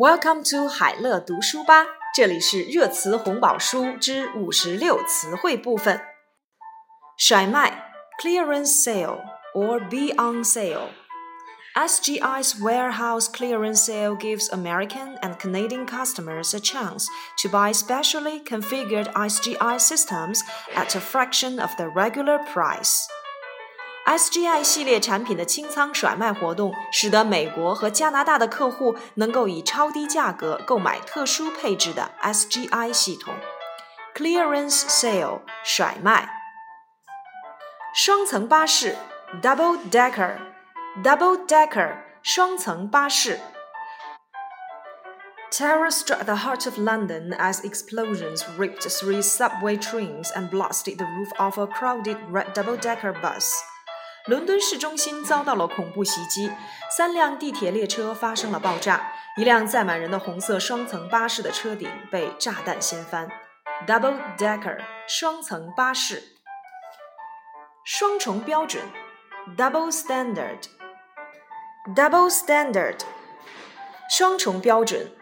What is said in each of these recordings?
Welcome to 海乐读书吧，这里是热词红宝书之五十六词汇部分。甩卖 clearance sale or be on sale. SGI's warehouse clearance sale gives American and Canadian customers a chance to buy specially configured SGI systems at a fraction of the regular price. SGI 系列产品的清仓甩卖活动，使得美国和加拿大的客户能够以超低价格购买特殊配置的 SGI 系统。Clearance sale 甩卖。双层巴士 double decker double decker 双层巴士。Terror struck the heart of London as explosions ripped three subway trains and blasted the roof of a crowded red double-decker bus. 伦敦市中心遭到了恐怖袭击，三辆地铁列车发生了爆炸，一辆载满人的红色双层巴士的车顶被炸弹掀翻。Double decker 双层巴士，双重标准，double standard，double standard 双重标准。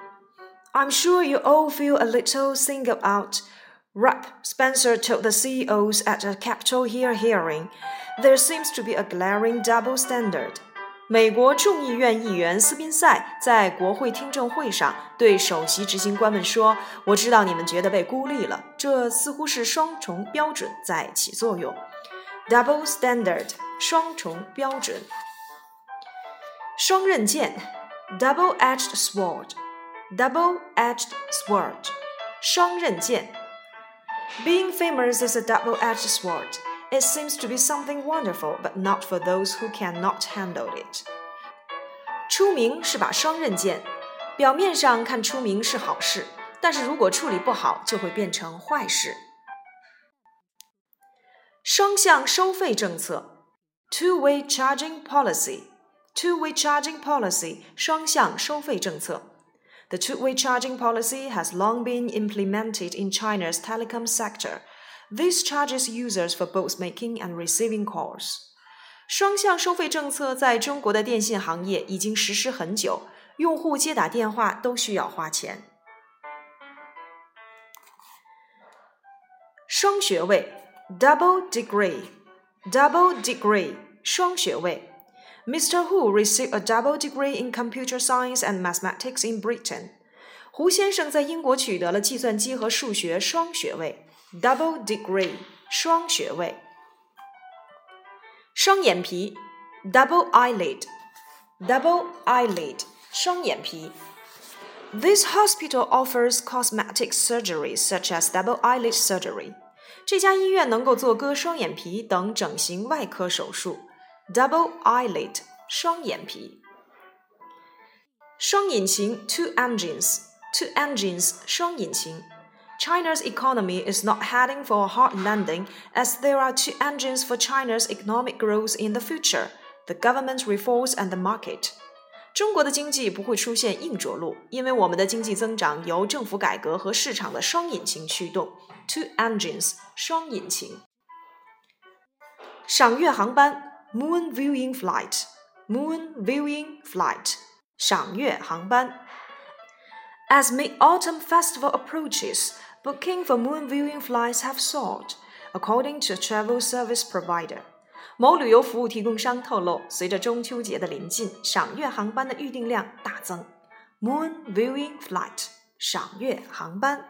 I'm sure you all feel a little singled out. Rep. Spencer told the CEOs at a Capitol Hill hearing, there seems to be a glaring double standard. 美国众议院议员斯宾塞在国会听证会上对首席执行官们说：“我知道你们觉得被孤立了，这似乎是双重标准在起作用。”Double standard，双重标准。双刃剑，double-edged sword，double-edged sword，双刃剑。 being famous is a double edged sword. It seems to be something wonderful, but not for those who cannot handle it. 出名是把双刃剑，表面上看出名是好事，但是如果处理不好，就会变成坏事。双向收费政策 （two-way charging policy），two-way charging policy，双向收费政策。 the two-way charging policy has long been implemented in China's telecom sector. This charges users for both making and receiving calls. 双向收费政策在中国的电信行业已经实施很久，用户接打电话都需要花钱。双学位 （double degree），double degree，双学位。 Mr. Hu received a double degree in computer science and mathematics in Britain. 胡先生在英国取得了计算机和数学双学位 （double degree，双学位）。双眼皮 （double eyelid），double eyelid，双眼皮。This hospital offers cosmetic surgeries such as double eyelid surgery. 这家医院能够做割双眼皮等整形外科手术。 double eyelid 双眼皮，双引擎 two engines two engines 双引擎。China's economy is not heading for a hard landing as there are two engines for China's economic growth in the future the government reforms and the market. 中国的经济不会出现硬着陆，因为我们的经济增长由政府改革和市场的双引擎驱动。Two engines，双引擎。赏月航班 moon viewing flight, moon viewing flight, 赏月航班. As Mid-Autumn Festival approaches, booking for moon viewing flights have soared, according to a travel service provider. 某旅游服务提供商透露，随着中秋节的临近，赏月航班的预订量大增。Moon viewing flight，赏月航班。